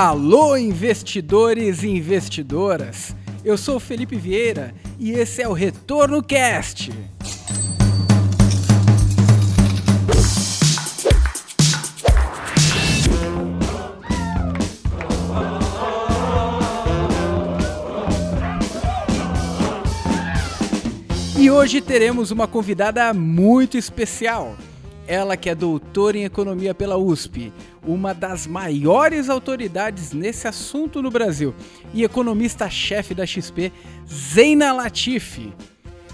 Alô, investidores e investidoras! Eu sou Felipe Vieira e esse é o Retorno Cast. E hoje teremos uma convidada muito especial. Ela que é doutora em economia pela USP, uma das maiores autoridades nesse assunto no Brasil, e economista-chefe da XP, Zeina Latifi.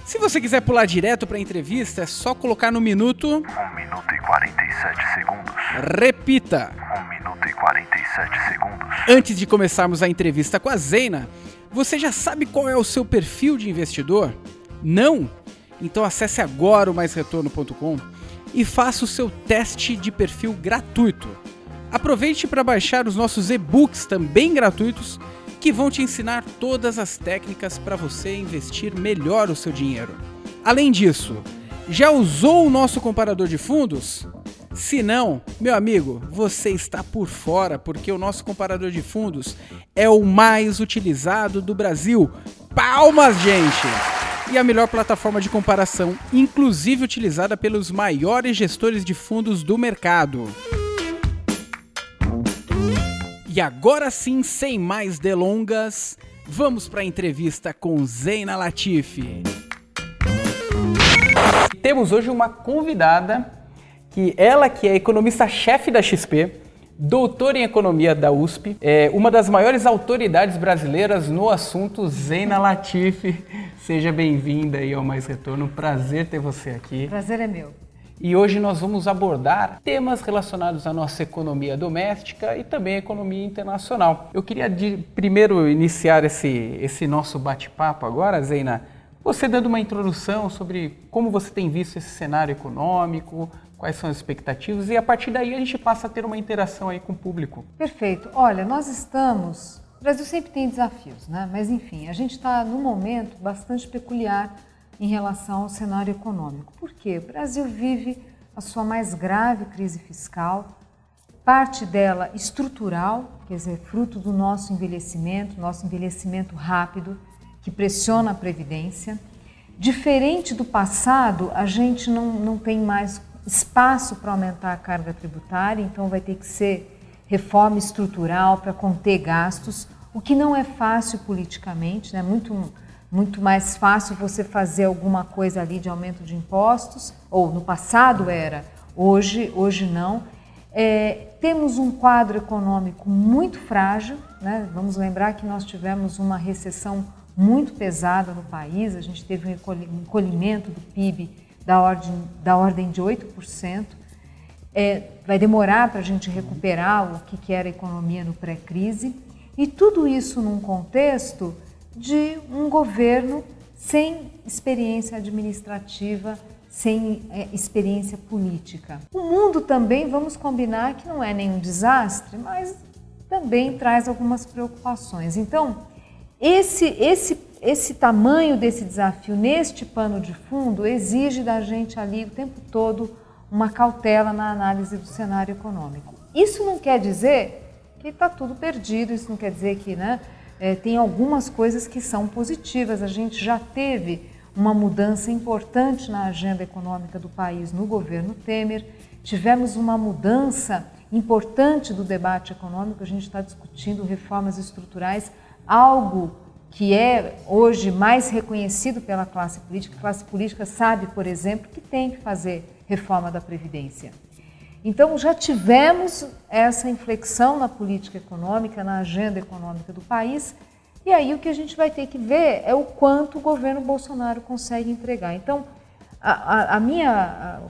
Se você quiser pular direto para a entrevista, é só colocar no minuto. 1 minuto e 47 segundos. Repita. 1 minuto e 47 segundos. Antes de começarmos a entrevista com a Zeina, você já sabe qual é o seu perfil de investidor? Não? Então acesse agora o maisretorno.com e faça o seu teste de perfil gratuito. Aproveite para baixar os nossos e-books também gratuitos que vão te ensinar todas as técnicas para você investir melhor o seu dinheiro. Além disso, já usou o nosso comparador de fundos? Se não, meu amigo, você está por fora porque o nosso comparador de fundos é o mais utilizado do Brasil. Palmas, gente! e a melhor plataforma de comparação, inclusive utilizada pelos maiores gestores de fundos do mercado. E agora sim, sem mais delongas, vamos para a entrevista com Zeina Latifi. Temos hoje uma convidada que ela que é economista-chefe da XP, doutora em economia da USP, é uma das maiores autoridades brasileiras no assunto, Zeina Latifi. Seja bem-vinda aí ao Mais Retorno. Prazer ter você aqui. Prazer é meu. E hoje nós vamos abordar temas relacionados à nossa economia doméstica e também à economia internacional. Eu queria de, primeiro iniciar esse, esse nosso bate-papo agora, Zeina, você dando uma introdução sobre como você tem visto esse cenário econômico, quais são as expectativas e a partir daí a gente passa a ter uma interação aí com o público. Perfeito. Olha, nós estamos. O Brasil sempre tem desafios, né? Mas enfim, a gente está num momento bastante peculiar em relação ao cenário econômico. Por quê? O Brasil vive a sua mais grave crise fiscal, parte dela estrutural, quer dizer, fruto do nosso envelhecimento, nosso envelhecimento rápido, que pressiona a Previdência. Diferente do passado, a gente não, não tem mais espaço para aumentar a carga tributária, então vai ter que ser reforma estrutural para conter gastos, o que não é fácil politicamente, né? muito, muito mais fácil você fazer alguma coisa ali de aumento de impostos, ou no passado era, hoje, hoje não. É, temos um quadro econômico muito frágil, né? vamos lembrar que nós tivemos uma recessão muito pesada no país, a gente teve um encolhimento do PIB da ordem, da ordem de 8%. É, vai demorar para a gente recuperar o que, que era a economia no pré-crise. E tudo isso num contexto de um governo sem experiência administrativa, sem é, experiência política. O mundo também, vamos combinar que não é nenhum desastre, mas também traz algumas preocupações. Então, esse, esse esse tamanho desse desafio neste pano de fundo exige da gente ali o tempo todo uma cautela na análise do cenário econômico. Isso não quer dizer que está tudo perdido, isso não quer dizer que né, é, tem algumas coisas que são positivas. A gente já teve uma mudança importante na agenda econômica do país no governo Temer, tivemos uma mudança importante do debate econômico, a gente está discutindo reformas estruturais, algo que é hoje mais reconhecido pela classe política. A classe política sabe, por exemplo, que tem que fazer reforma da Previdência. Então, já tivemos essa inflexão na política econômica, na agenda econômica do país, e aí o que a gente vai ter que ver é o quanto o governo Bolsonaro consegue entregar. Então, a, a, a minha a,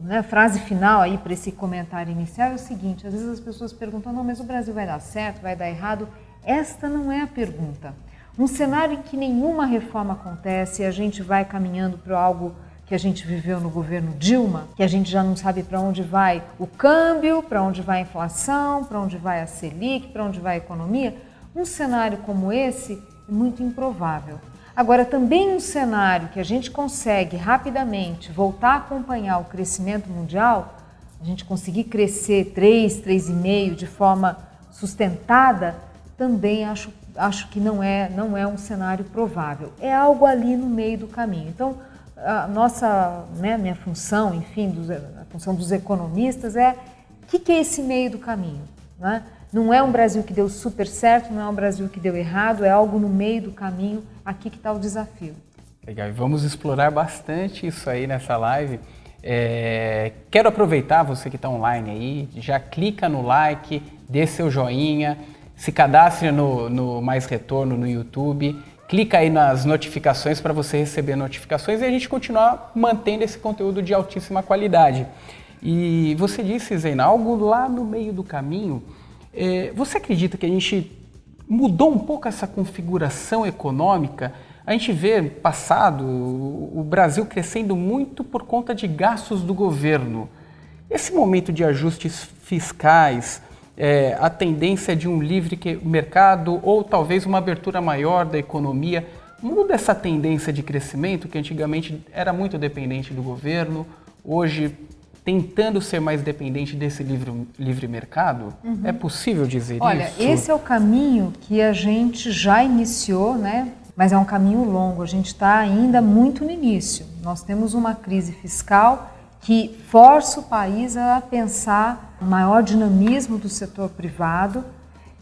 né, frase final aí para esse comentário inicial é o seguinte: às vezes as pessoas perguntam, não, mas o Brasil vai dar certo, vai dar errado. Esta não é a pergunta. Um cenário em que nenhuma reforma acontece a gente vai caminhando para algo que a gente viveu no governo Dilma, que a gente já não sabe para onde vai o câmbio, para onde vai a inflação, para onde vai a Selic, para onde vai a economia. Um cenário como esse é muito improvável. Agora, também um cenário que a gente consegue rapidamente voltar a acompanhar o crescimento mundial, a gente conseguir crescer 3, 3,5 de forma sustentada, também acho, acho que não é, não é um cenário provável. É algo ali no meio do caminho. Então, a nossa, né, minha função, enfim, dos, a função dos economistas é o que, que é esse meio do caminho? Né? Não é um Brasil que deu super certo, não é um Brasil que deu errado, é algo no meio do caminho, aqui que está o desafio. Legal, e vamos explorar bastante isso aí nessa live. É, quero aproveitar você que está online aí, já clica no like, dê seu joinha, se cadastre no, no Mais Retorno no YouTube, clica aí nas notificações para você receber notificações e a gente continuar mantendo esse conteúdo de altíssima qualidade. E você disse, Zena, algo lá no meio do caminho. É, você acredita que a gente mudou um pouco essa configuração econômica? A gente vê passado o Brasil crescendo muito por conta de gastos do governo. Esse momento de ajustes fiscais, é, a tendência de um livre mercado ou talvez uma abertura maior da economia, muda essa tendência de crescimento que antigamente era muito dependente do governo, hoje tentando ser mais dependente desse livre, livre mercado? Uhum. É possível dizer Olha, isso? Olha, esse é o caminho que a gente já iniciou, né? Mas é um caminho longo, a gente está ainda muito no início. Nós temos uma crise fiscal que força o país a pensar maior dinamismo do setor privado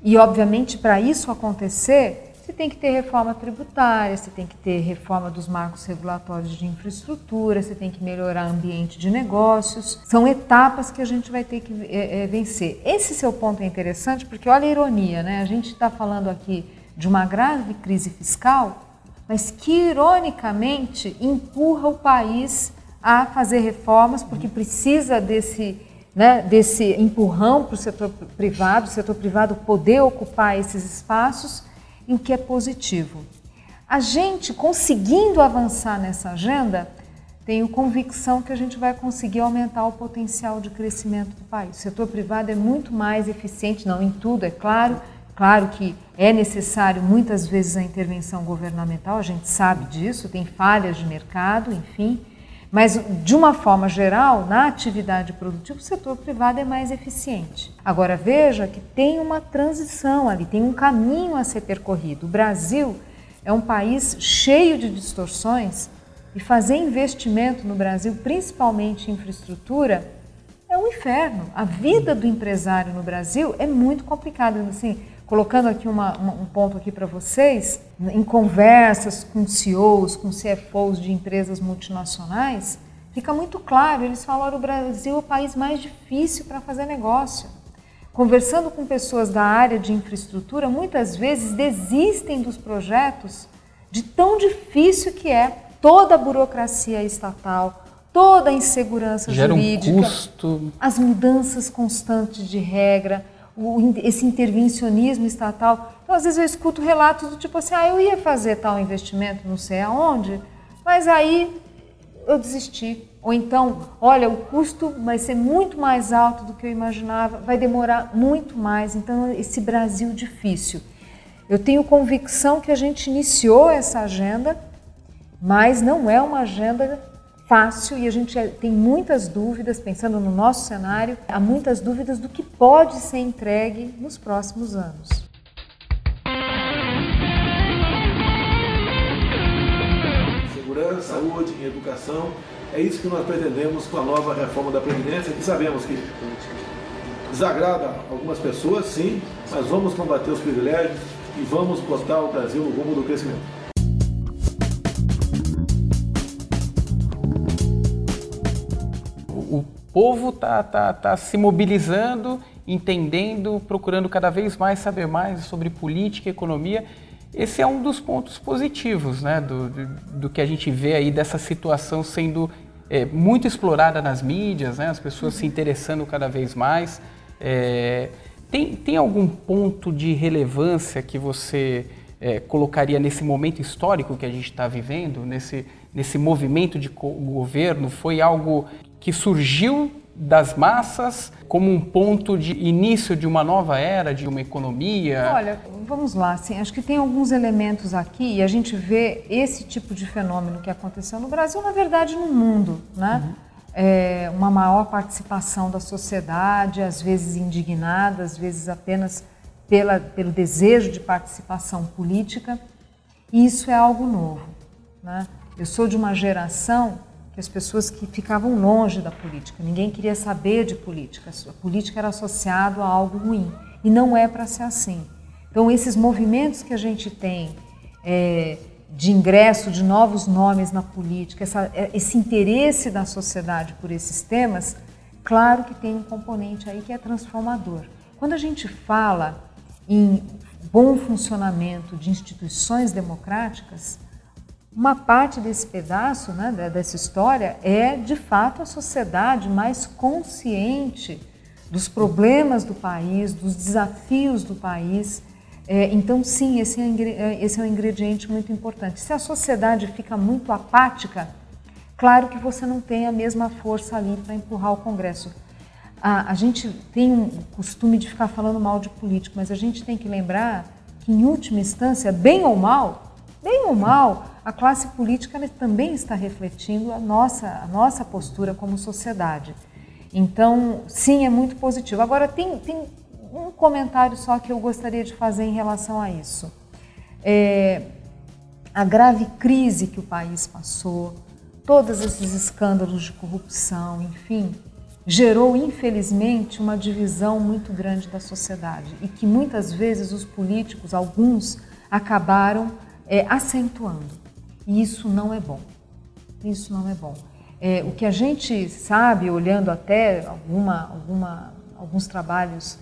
e, obviamente, para isso acontecer, você tem que ter reforma tributária, você tem que ter reforma dos marcos regulatórios de infraestrutura, você tem que melhorar o ambiente de negócios. São etapas que a gente vai ter que é, é, vencer. Esse seu ponto é interessante porque olha a ironia, né? A gente está falando aqui de uma grave crise fiscal, mas que ironicamente empurra o país a fazer reformas porque precisa desse, né, desse empurrão para o setor privado, o setor privado poder ocupar esses espaços, e o que é positivo. A gente conseguindo avançar nessa agenda, tenho convicção que a gente vai conseguir aumentar o potencial de crescimento do país. O setor privado é muito mais eficiente, não em tudo, é claro. Claro que é necessário muitas vezes a intervenção governamental, a gente sabe disso, tem falhas de mercado, enfim. Mas, de uma forma geral, na atividade produtiva, o setor privado é mais eficiente. Agora, veja que tem uma transição ali, tem um caminho a ser percorrido. O Brasil é um país cheio de distorções e fazer investimento no Brasil, principalmente em infraestrutura, é um inferno. A vida do empresário no Brasil é muito complicada. Assim, colocando aqui uma, uma, um ponto aqui para vocês, em conversas com CEOs, com CFOs de empresas multinacionais, fica muito claro, eles falam, o Brasil é o país mais difícil para fazer negócio. Conversando com pessoas da área de infraestrutura, muitas vezes desistem dos projetos de tão difícil que é toda a burocracia estatal, toda a insegurança Gera jurídica, um custo. as mudanças constantes de regra, o, esse intervencionismo estatal. Então, às vezes eu escuto relatos do tipo assim, ah, eu ia fazer tal investimento, não sei aonde, mas aí eu desisti. Ou então, olha, o custo vai ser muito mais alto do que eu imaginava, vai demorar muito mais. Então, esse Brasil difícil. Eu tenho convicção que a gente iniciou essa agenda, mas não é uma agenda fácil e a gente tem muitas dúvidas, pensando no nosso cenário, há muitas dúvidas do que pode ser entregue nos próximos anos. Segurança, saúde educação, é isso que nós pretendemos com a nova reforma da Previdência, que sabemos que desagrada algumas pessoas, sim, mas vamos combater os privilégios e vamos botar o Brasil no rumo do crescimento. Povo está tá, tá se mobilizando, entendendo, procurando cada vez mais saber mais sobre política e economia. Esse é um dos pontos positivos né, do, do, do que a gente vê aí dessa situação sendo é, muito explorada nas mídias, né, as pessoas se interessando cada vez mais. É, tem, tem algum ponto de relevância que você é, colocaria nesse momento histórico que a gente está vivendo, nesse, nesse movimento de governo? Foi algo que surgiu das massas como um ponto de início de uma nova era, de uma economia? Olha, vamos lá, assim, acho que tem alguns elementos aqui e a gente vê esse tipo de fenômeno que aconteceu no Brasil, na verdade, no mundo, né? Uhum. É, uma maior participação da sociedade, às vezes indignada, às vezes apenas pela, pelo desejo de participação política, e isso é algo novo. Né? Eu sou de uma geração as pessoas que ficavam longe da política, ninguém queria saber de política, a política era associado a algo ruim, e não é para ser assim. Então, esses movimentos que a gente tem é, de ingresso de novos nomes na política, essa, é, esse interesse da sociedade por esses temas, claro que tem um componente aí que é transformador. Quando a gente fala em bom funcionamento de instituições democráticas, uma parte desse pedaço, né, dessa história, é de fato a sociedade mais consciente dos problemas do país, dos desafios do país. É, então, sim, esse é, é, esse é um ingrediente muito importante. Se a sociedade fica muito apática, claro que você não tem a mesma força ali para empurrar o Congresso a, a gente tem um costume de ficar falando mal de político, mas a gente tem que lembrar que, em última instância, bem ou mal, bem ou mal, a classe política também está refletindo a nossa, a nossa postura como sociedade. Então, sim, é muito positivo. Agora, tem, tem um comentário só que eu gostaria de fazer em relação a isso. É, a grave crise que o país passou, todos esses escândalos de corrupção, enfim, gerou, infelizmente, uma divisão muito grande da sociedade e que muitas vezes os políticos, alguns, acabaram é, acentuando. E isso não é bom. Isso não é bom. É, o que a gente sabe, olhando até alguma, alguma, alguns trabalhos,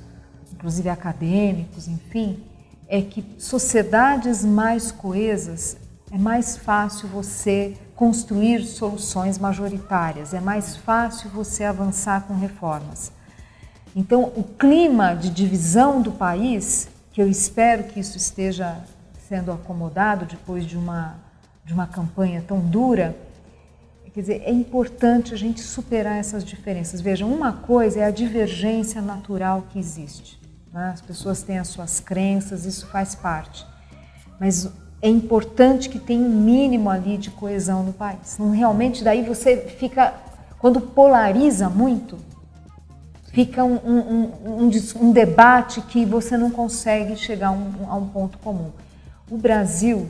inclusive acadêmicos, enfim, é que sociedades mais coesas é mais fácil você construir soluções majoritárias, é mais fácil você avançar com reformas. Então, o clima de divisão do país, que eu espero que isso esteja sendo acomodado depois de uma, de uma campanha tão dura, quer dizer, é importante a gente superar essas diferenças. Vejam, uma coisa é a divergência natural que existe. Né? As pessoas têm as suas crenças, isso faz parte. Mas é importante que tenha um mínimo ali de coesão no país. Não realmente daí você fica quando polariza muito, fica um, um, um, um debate que você não consegue chegar a um, a um ponto comum. O Brasil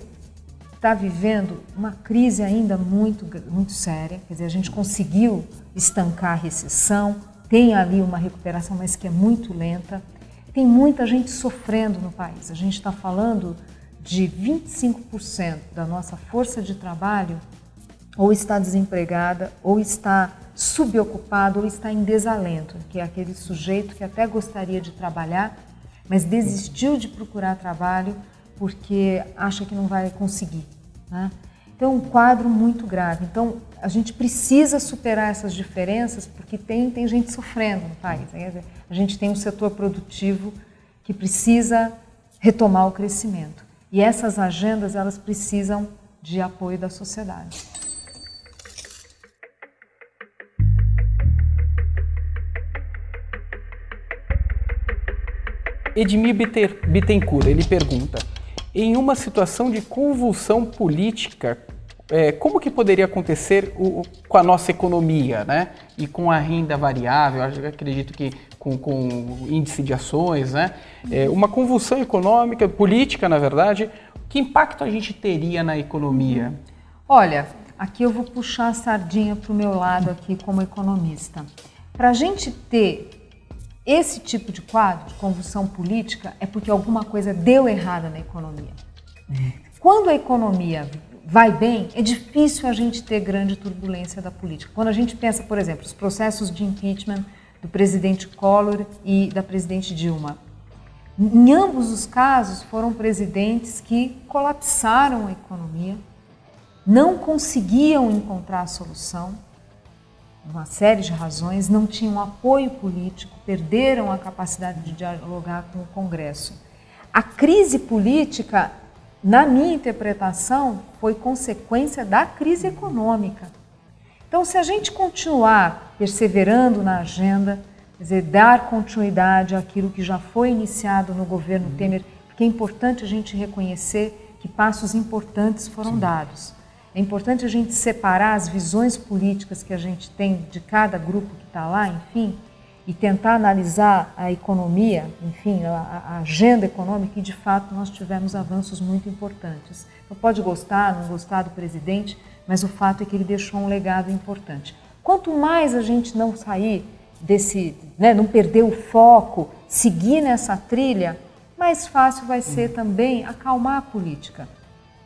está vivendo uma crise ainda muito, muito séria, quer dizer, a gente conseguiu estancar a recessão, tem ali uma recuperação, mas que é muito lenta. Tem muita gente sofrendo no país. A gente está falando de 25% da nossa força de trabalho ou está desempregada, ou está subocupada, ou está em desalento, que é aquele sujeito que até gostaria de trabalhar, mas desistiu de procurar trabalho porque acha que não vai conseguir. Né? Então, um quadro muito grave. Então, a gente precisa superar essas diferenças porque tem, tem gente sofrendo no país. Né? A gente tem um setor produtivo que precisa retomar o crescimento. E essas agendas elas precisam de apoio da sociedade. Edmir Bittencourt, ele pergunta: em uma situação de convulsão política, é, como que poderia acontecer o, com a nossa economia, né? E com a renda variável, eu acredito que com, com índice de ações, né? É, uma convulsão econômica, política, na verdade, que impacto a gente teria na economia? Olha, aqui eu vou puxar a sardinha para o meu lado aqui como economista. Para a gente ter esse tipo de quadro de convulsão política é porque alguma coisa deu errada na economia. Quando a economia vai bem, é difícil a gente ter grande turbulência da política. Quando a gente pensa, por exemplo, os processos de impeachment do presidente Collor e da presidente Dilma. Em ambos os casos, foram presidentes que colapsaram a economia, não conseguiam encontrar a solução, uma série de razões, não tinham apoio político, perderam a capacidade de dialogar com o Congresso. A crise política, na minha interpretação, foi consequência da crise econômica. Então, se a gente continuar perseverando na agenda, quer dizer, dar continuidade àquilo que já foi iniciado no governo Temer, porque é importante a gente reconhecer que passos importantes foram Sim. dados. É importante a gente separar as visões políticas que a gente tem de cada grupo que está lá, enfim, e tentar analisar a economia, enfim, a, agenda econômica, e de fato nós tivemos avanços muito importantes. Então, pode gostar, não gostar do presidente, mas o fato é que ele deixou um legado importante. Quanto mais a gente não sair desse, né, não perder o foco, seguir nessa trilha, mais fácil vai ser também acalmar a política.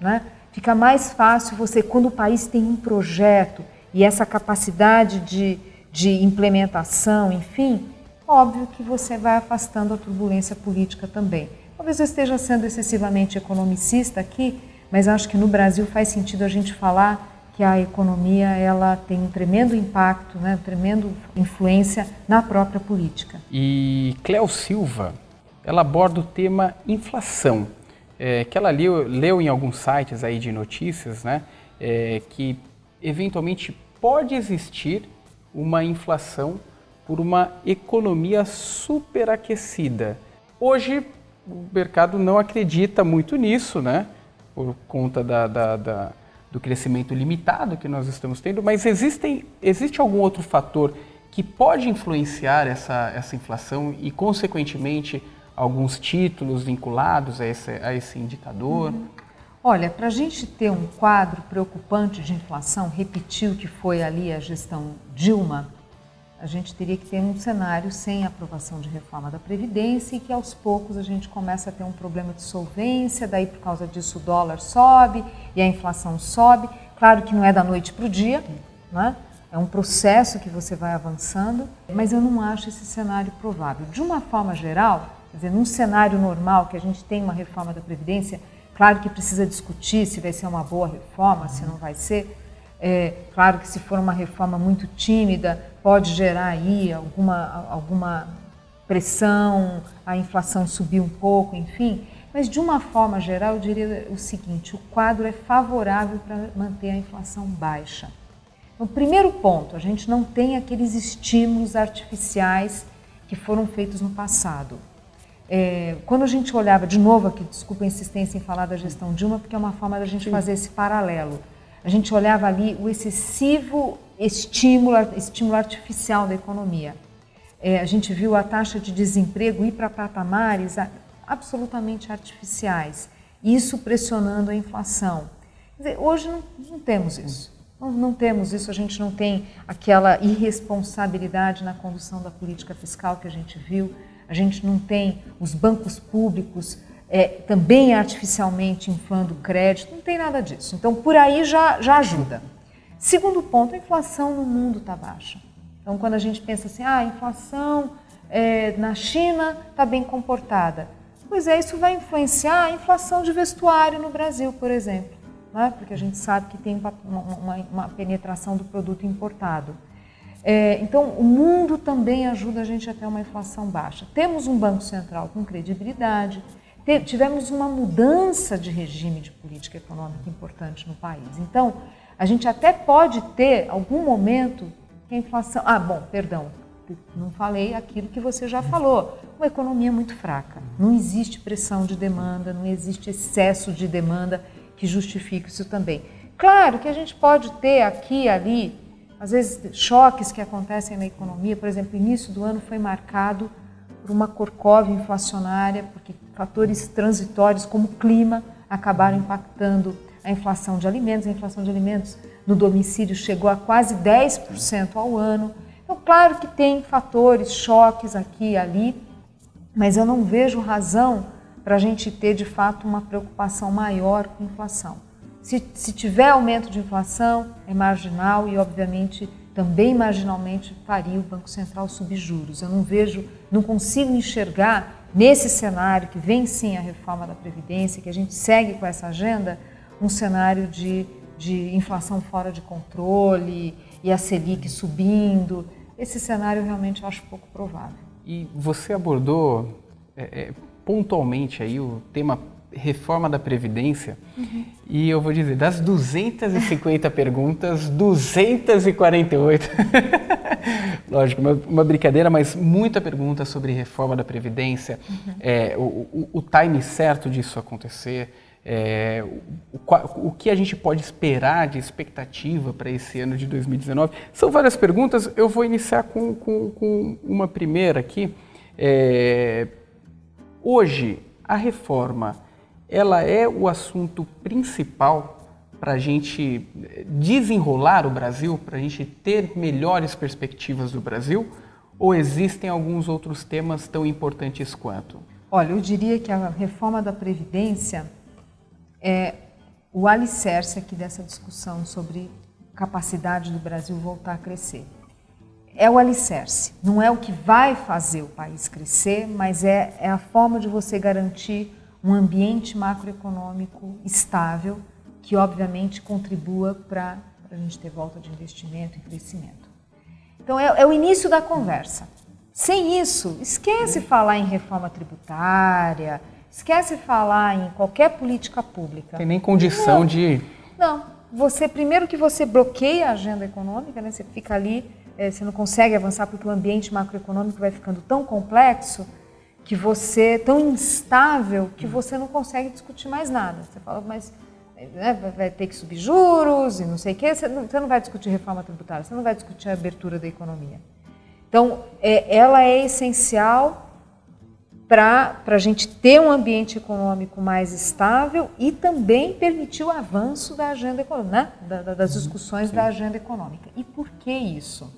Né? Fica mais fácil você, quando o país tem um projeto e essa capacidade de de implementação, enfim, óbvio que você vai afastando a turbulência política também. Talvez eu esteja sendo excessivamente economicista aqui, mas acho que no Brasil faz sentido a gente falar que a economia ela tem um tremendo impacto, né, um tremendo influência na própria política. E Cléo Silva, ela aborda o tema inflação, é, que ela leu, leu, em alguns sites aí de notícias, né, é, que eventualmente pode existir uma inflação por uma economia superaquecida. Hoje o mercado não acredita muito nisso, né? Por conta da, da, da, do crescimento limitado que nós estamos tendo, mas existem, existe algum outro fator que pode influenciar essa, essa inflação e, consequentemente, alguns títulos vinculados a esse, a esse indicador? Uhum. Olha, para a gente ter um quadro preocupante de inflação, repetir o que foi ali a gestão Dilma, a gente teria que ter um cenário sem aprovação de reforma da Previdência e que aos poucos a gente começa a ter um problema de solvência, daí por causa disso o dólar sobe e a inflação sobe. Claro que não é da noite para o dia, né? é um processo que você vai avançando, mas eu não acho esse cenário provável. De uma forma geral, quer dizer, num cenário normal que a gente tem uma reforma da Previdência, Claro que precisa discutir se vai ser uma boa reforma, se não vai ser. É, claro que se for uma reforma muito tímida, pode gerar aí alguma, alguma pressão, a inflação subir um pouco, enfim. Mas de uma forma geral, eu diria o seguinte: o quadro é favorável para manter a inflação baixa. No primeiro ponto, a gente não tem aqueles estímulos artificiais que foram feitos no passado. É, quando a gente olhava, de novo aqui, desculpa a insistência em falar da gestão Dilma, porque é uma forma da gente Sim. fazer esse paralelo. A gente olhava ali o excessivo estímulo, estímulo artificial da economia. É, a gente viu a taxa de desemprego ir para patamares absolutamente artificiais, isso pressionando a inflação. Dizer, hoje não, não, temos isso. Não, não temos isso, a gente não tem aquela irresponsabilidade na condução da política fiscal que a gente viu a gente não tem os bancos públicos é, também artificialmente inflando crédito, não tem nada disso. Então, por aí já, já ajuda. Segundo ponto, a inflação no mundo está baixa. Então, quando a gente pensa assim, ah, a inflação é, na China está bem comportada. Pois é, isso vai influenciar a inflação de vestuário no Brasil, por exemplo, né? porque a gente sabe que tem uma, uma, uma penetração do produto importado. É, então, o mundo também ajuda a gente a ter uma inflação baixa. Temos um Banco Central com credibilidade, tivemos uma mudança de regime de política econômica importante no país. Então, a gente até pode ter algum momento que a inflação. Ah, bom, perdão, não falei aquilo que você já falou. Uma economia muito fraca. Não existe pressão de demanda, não existe excesso de demanda que justifique isso também. Claro que a gente pode ter aqui e ali às vezes choques que acontecem na economia, por exemplo, o início do ano foi marcado por uma corcove inflacionária, porque fatores transitórios como o clima acabaram impactando a inflação de alimentos. A inflação de alimentos no domicílio chegou a quase 10% ao ano. Então, claro que tem fatores, choques aqui e ali, mas eu não vejo razão para a gente ter de fato uma preocupação maior com inflação. Se, se tiver aumento de inflação, é marginal e, obviamente, também marginalmente faria o Banco Central subir juros. Eu não vejo, não consigo enxergar nesse cenário que vem sim a reforma da Previdência, que a gente segue com essa agenda, um cenário de, de inflação fora de controle e a Selic subindo. Esse cenário realmente eu acho pouco provável. E você abordou é, é, pontualmente aí o tema reforma da Previdência. Uhum. E eu vou dizer, das 250 perguntas, 248. Lógico, uma, uma, brincadeira, mas muita pergunta sobre reforma da Previdência, uhum. é, o, o, o, time certo disso acontecer. É, o, o, que a gente pode esperar de expectativa para esse ano de 2019? São várias perguntas, eu vou iniciar com, com, com uma primeira aqui. É, hoje, a reforma, ela é o assunto principal para a gente desenrolar o Brasil, para a gente ter melhores perspectivas do Brasil? Ou existem alguns outros temas tão importantes quanto? Olha, eu diria que a reforma da Previdência é o alicerce aqui dessa discussão sobre capacidade do Brasil voltar a crescer. É o alicerce, não é o que vai fazer o país crescer, mas é, é a forma de você garantir um ambiente macroeconômico estável que, obviamente, contribua para a gente ter volta de investimento e crescimento. Então, é, é o início da conversa. Sem isso, esquece falar em reforma tributária, Esquece falar em qualquer política pública. Tem nem condição não, de. Não. Você, primeiro que você bloqueia a agenda econômica, né? você fica ali, é, você não consegue avançar porque o ambiente macroeconômico vai ficando tão complexo que você, tão instável, que você não consegue discutir mais nada. Você fala, mas né, vai ter que subir juros e não sei o quê, você não, você não vai discutir reforma tributária, você não vai discutir a abertura da economia. Então, é, ela é essencial para a gente ter um ambiente econômico mais estável e também permitir o avanço da agenda econômica, né? da, da, das discussões Sim. da agenda econômica. E por que isso?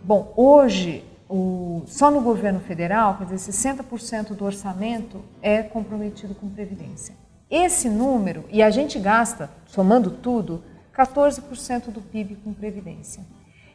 Bom, hoje, o, só no governo federal, quer dizer, 60% do orçamento é comprometido com previdência. Esse número, e a gente gasta, somando tudo, 14% do PIB com previdência.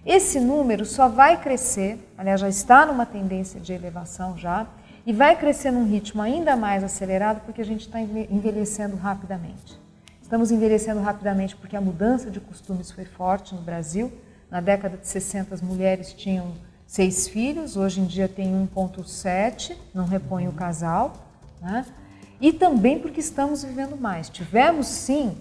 Esse número só vai crescer, aliás, já está numa tendência de elevação já, e vai crescer num ritmo ainda mais acelerado porque a gente está envelhecendo rapidamente. Estamos envelhecendo rapidamente porque a mudança de costumes foi forte no Brasil. Na década de 60, as mulheres tinham seis filhos, hoje em dia tem 1,7, não repõe o casal. Né? E também porque estamos vivendo mais. Tivemos, sim,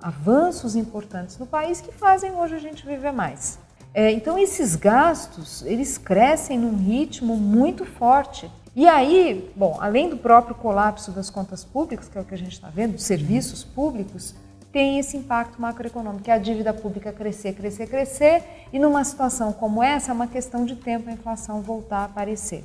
avanços importantes no país que fazem hoje a gente viver mais. É, então esses gastos eles crescem num ritmo muito forte. E aí, bom, além do próprio colapso das contas públicas, que é o que a gente está vendo, dos serviços públicos, tem esse impacto macroeconômico, que é a dívida pública crescer, crescer, crescer, e numa situação como essa é uma questão de tempo a inflação voltar a aparecer.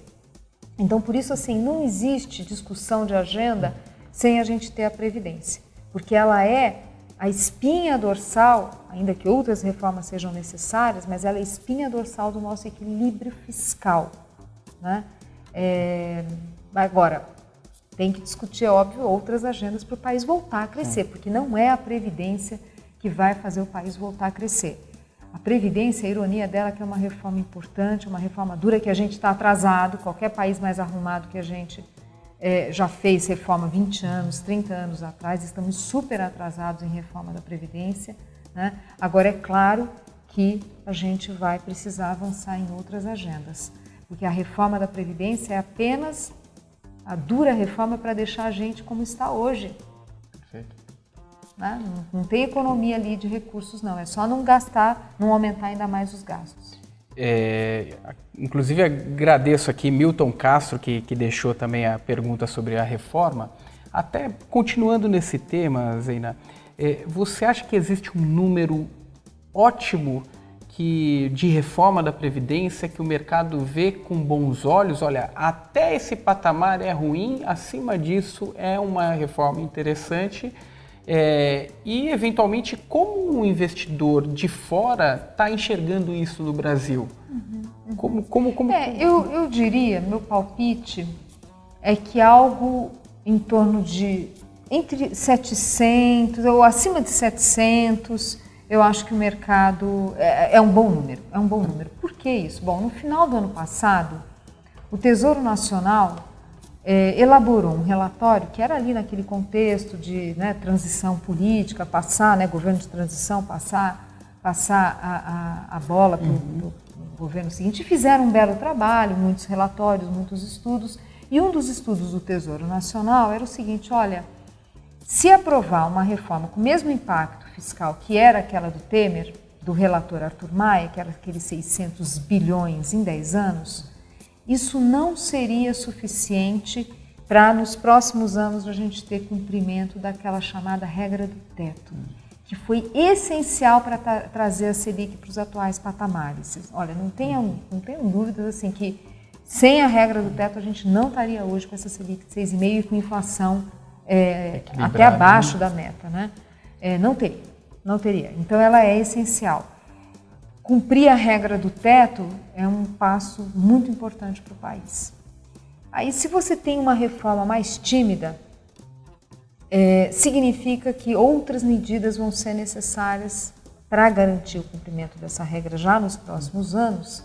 Então, por isso, assim, não existe discussão de agenda sem a gente ter a Previdência, porque ela é a espinha dorsal, ainda que outras reformas sejam necessárias, mas ela é a espinha dorsal do nosso equilíbrio fiscal. Né? É, agora, tem que discutir, é óbvio, outras agendas para o país voltar a crescer, porque não é a Previdência que vai fazer o país voltar a crescer. A Previdência, a ironia dela é que é uma reforma importante, uma reforma dura, que a gente está atrasado, qualquer país mais arrumado que a gente é, já fez reforma 20 anos, 30 anos atrás, estamos super atrasados em reforma da Previdência. Né? Agora, é claro que a gente vai precisar avançar em outras agendas, porque a reforma da Previdência é apenas a dura reforma para deixar a gente como está hoje. Perfeito. Né? Não, não tem economia ali de recursos, não. É só não gastar, não aumentar ainda mais os gastos. É, inclusive agradeço aqui Milton Castro que, que deixou também a pergunta sobre a reforma. Até continuando nesse tema, Zeina, é, você acha que existe um número ótimo que de reforma da previdência que o mercado vê com bons olhos? Olha, até esse patamar é ruim, acima disso é uma reforma interessante é, e, eventualmente, como um investidor de fora está enxergando isso no Brasil? Uhum, uhum. Como, como, como, é, eu, eu diria, meu palpite é que algo em torno de entre 700 ou acima de 700, eu acho que o mercado é, é um bom número. É um bom número. Por que isso? Bom, no final do ano passado, o Tesouro Nacional é, elaborou um relatório que era ali naquele contexto de né, transição política, passar, né, governo de transição, passar, passar a, a, a bola para o uhum. governo seguinte. E fizeram um belo trabalho, muitos relatórios, muitos estudos. E um dos estudos do Tesouro Nacional era o seguinte: olha, se aprovar uma reforma com o mesmo impacto fiscal que era aquela do Temer, do relator Arthur Maia, que era aqueles 600 bilhões em 10 anos, isso não seria suficiente para nos próximos anos a gente ter cumprimento daquela chamada regra do teto, que foi essencial para tra trazer a Selic para os atuais patamares. Olha, não tenham, não tenham dúvidas assim que sem a regra do teto a gente não estaria hoje com essa Selic de 6,5 e com inflação é, até abaixo né? da meta, né? É, não teria, não teria. Então ela é essencial. Cumprir a regra do teto é um passo muito importante para o país. Aí, se você tem uma reforma mais tímida, é, significa que outras medidas vão ser necessárias para garantir o cumprimento dessa regra já nos próximos anos.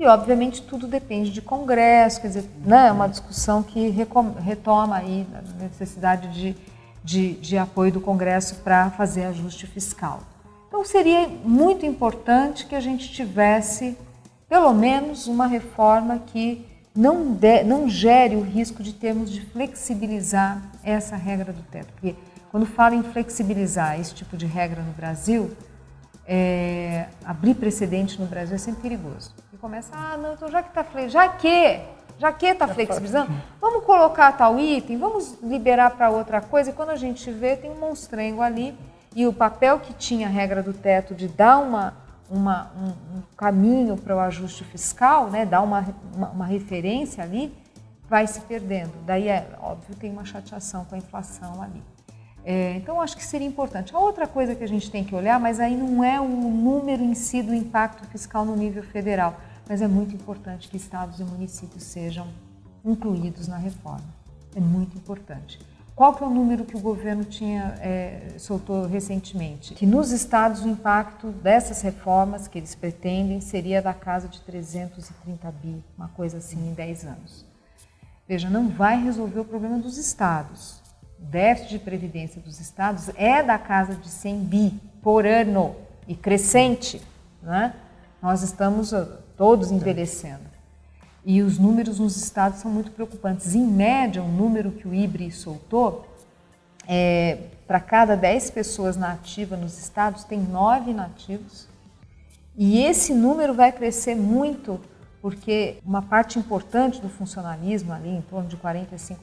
E, obviamente, tudo depende de Congresso, quer dizer, né, é uma discussão que retoma aí a necessidade de, de, de apoio do Congresso para fazer ajuste fiscal. Então, seria muito importante que a gente tivesse, pelo menos, uma reforma que não, de, não gere o risco de termos de flexibilizar essa regra do teto. Porque quando fala em flexibilizar esse tipo de regra no Brasil, é, abrir precedente no Brasil é sempre perigoso. E começa, ah, não, então já que está já que, já que está flexibilizando, vamos colocar tal item, vamos liberar para outra coisa. E quando a gente vê, tem um monstrengo ali e o papel que tinha a regra do teto de dar uma uma, um, um caminho para o ajuste fiscal, né, dar uma, uma, uma, referência ali, vai se perdendo. Daí, é óbvio, tem uma chateação com a inflação ali. É, então, acho que seria importante. A outra coisa que a gente tem que olhar, mas aí não é o número em si do impacto fiscal no nível federal, mas é muito importante que estados e municípios sejam incluídos na reforma. É muito importante. Qual que é o número que o governo tinha é, soltou recentemente? Que nos estados o impacto dessas reformas que eles pretendem seria da casa de 330 bi, uma coisa assim, em 10 anos. Veja, não vai resolver o problema dos estados. O déficit de previdência dos estados é da casa de 100 bi por ano e crescente. Né? Nós estamos todos envelhecendo. E os números nos estados são muito preocupantes. Em média, o número que o IBRI soltou, é, para cada 10 pessoas na ativa nos estados, tem 9 nativos. E esse número vai crescer muito, porque uma parte importante do funcionalismo, ali em torno de 45%,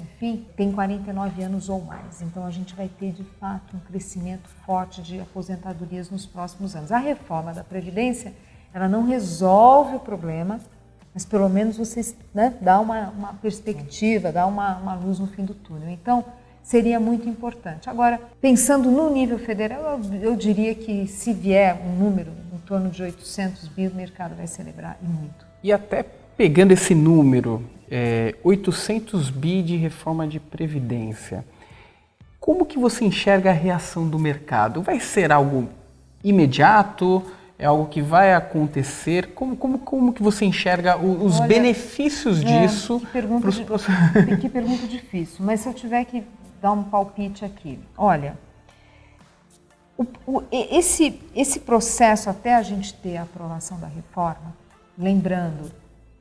enfim, tem 49 anos ou mais. Então a gente vai ter, de fato, um crescimento forte de aposentadorias nos próximos anos. A reforma da Previdência, ela não resolve o problema, mas pelo menos vocês né, dá uma, uma perspectiva, dá uma, uma luz no fim do túnel. Então, seria muito importante. Agora, pensando no nível federal, eu, eu, diria que se vier um número em torno de 800 bi, o mercado vai celebrar e muito. E até pegando esse número, é, 800 bi de reforma de previdência, como que você enxerga a reação do mercado? Vai ser algo imediato? É algo que vai acontecer? Como, como, como que você enxerga os Olha, benefícios é, disso? Que pergunta, pros... que pergunta difícil. Mas se eu tiver que dar um palpite aqui. Olha, o, o, esse, esse processo até a gente ter a aprovação da reforma, lembrando,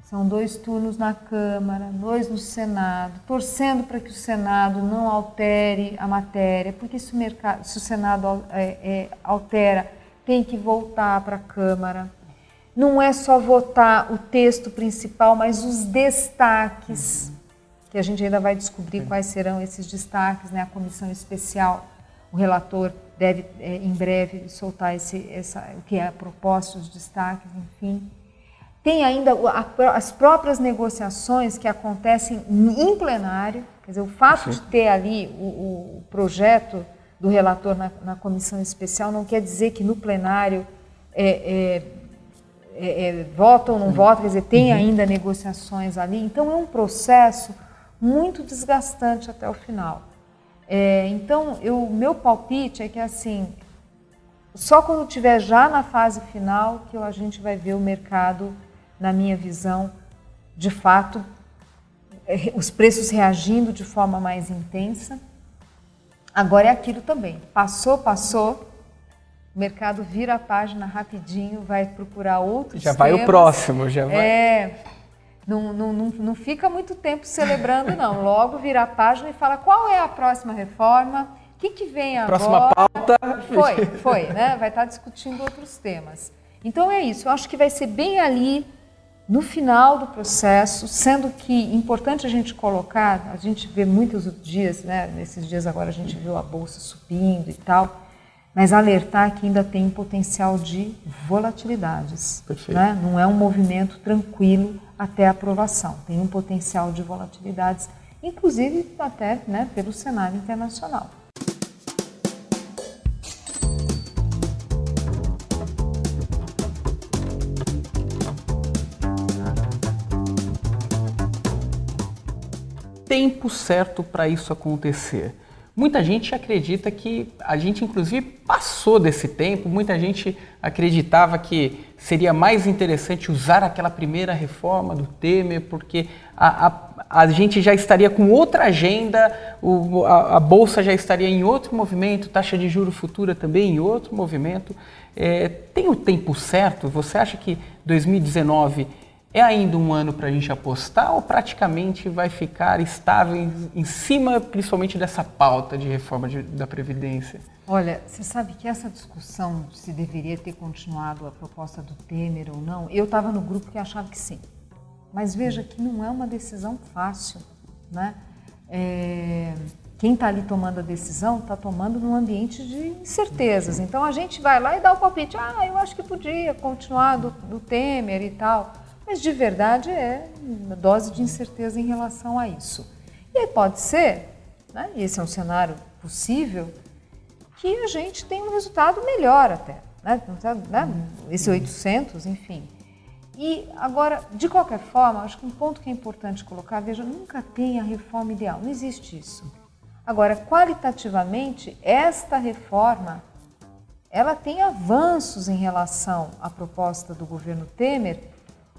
são dois turnos na Câmara, dois no Senado, torcendo para que o Senado não altere a matéria, porque se o, mercado, se o Senado é, é, altera tem que voltar para a Câmara. Não é só votar o texto principal, mas os destaques, uhum. que a gente ainda vai descobrir quais serão esses destaques, né? A comissão especial, o relator deve é, em breve soltar esse, essa, o que é a proposta, os destaques, enfim. Tem ainda as próprias negociações que acontecem em plenário, quer dizer, o fato Sim. de ter ali o, o projeto do relator na, na comissão especial não quer dizer que no plenário é, é, é, é vota ou não vota, quer dizer, tem uhum. ainda negociações ali. Então é um processo muito desgastante até o final. É, então, o meu palpite é que assim, só quando estiver já na fase final que a gente vai ver o mercado, na minha visão, de fato, é, os preços reagindo de forma mais intensa Agora é aquilo também. Passou, passou. O mercado vira a página rapidinho, vai procurar outros Já vai o próximo, já vai. É. Não, não, não, não fica muito tempo celebrando, não. Logo vira a página e fala qual é a próxima reforma, o que, que vem agora. Próxima pauta. Foi, foi, né? Vai estar discutindo outros temas. Então é isso. Eu acho que vai ser bem ali no final do processo, sendo que importante a gente colocar, a gente vê muitos dias, né, nesses dias agora a gente viu a bolsa subindo e tal, mas alertar que ainda tem um potencial de volatilidades. Né? Não é um movimento tranquilo até a aprovação, tem um potencial de volatilidades, inclusive até né, pelo cenário internacional. Tempo certo para isso acontecer? Muita gente acredita que a gente, inclusive, passou desse tempo. Muita gente acreditava que seria mais interessante usar aquela primeira reforma do Temer, porque a, a, a gente já estaria com outra agenda, o, a, a, bolsa já estaria em outro movimento, taxa de juro futura também em outro movimento. É, tem o tempo certo? Você acha que 2019 é ainda um ano para a gente apostar ou praticamente vai ficar estável em, cima, principalmente dessa pauta de reforma de, da Previdência? Olha, você sabe que essa discussão se deveria ter continuado a proposta do Temer ou não, eu estava no grupo que achava que sim. Mas veja que não é uma decisão fácil, né? É, quem está ali tomando a decisão está tomando num ambiente de incertezas. Então a gente vai lá e dá o palpite. Ah, eu acho que podia continuar do, do Temer e tal. Mas de verdade é uma dose de incerteza em relação a isso. E aí pode ser, né, esse é um cenário possível, que a gente tenha um resultado melhor até. Né, né, esse 800, enfim. E agora, de qualquer forma, acho que um ponto que é importante colocar, veja, nunca tem a reforma ideal, não existe isso. Agora, qualitativamente, esta reforma, ela tem avanços em relação à proposta do governo Temer,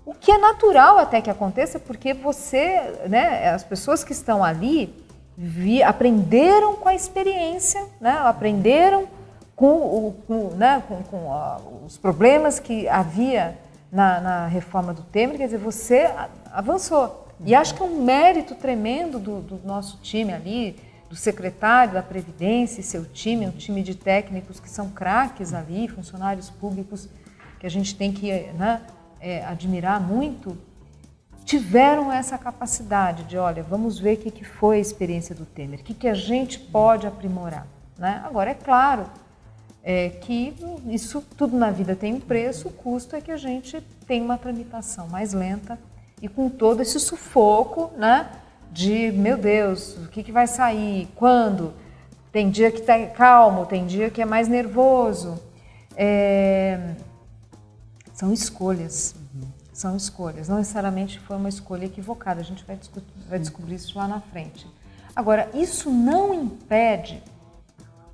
o que é natural até que aconteça, porque você, né, as pessoas que estão ali vi, aprenderam com a experiência, né, aprenderam com, com, né, com, com uh, os problemas que havia na, na, reforma do Temer, quer dizer, você avançou. E acho que é um mérito tremendo do, do nosso time ali, do secretário da Previdência e seu time, um time de técnicos que são craques ali, funcionários públicos que a gente tem que né, é, admirar muito, tiveram essa capacidade de, olha, vamos ver o que, que foi a experiência do Temer, o que, que a gente pode aprimorar. Né? Agora, é claro é, que isso tudo na vida tem um preço, o custo é que a gente tem uma tramitação mais lenta e com todo esse sufoco né, de, meu Deus, o que, que vai sair, quando? Tem dia que está calmo, tem dia que é mais nervoso. É, são escolhas. São escolhas. Não necessariamente foi uma escolha equivocada. A gente vai, vai descobrir isso lá na frente. Agora, isso não impede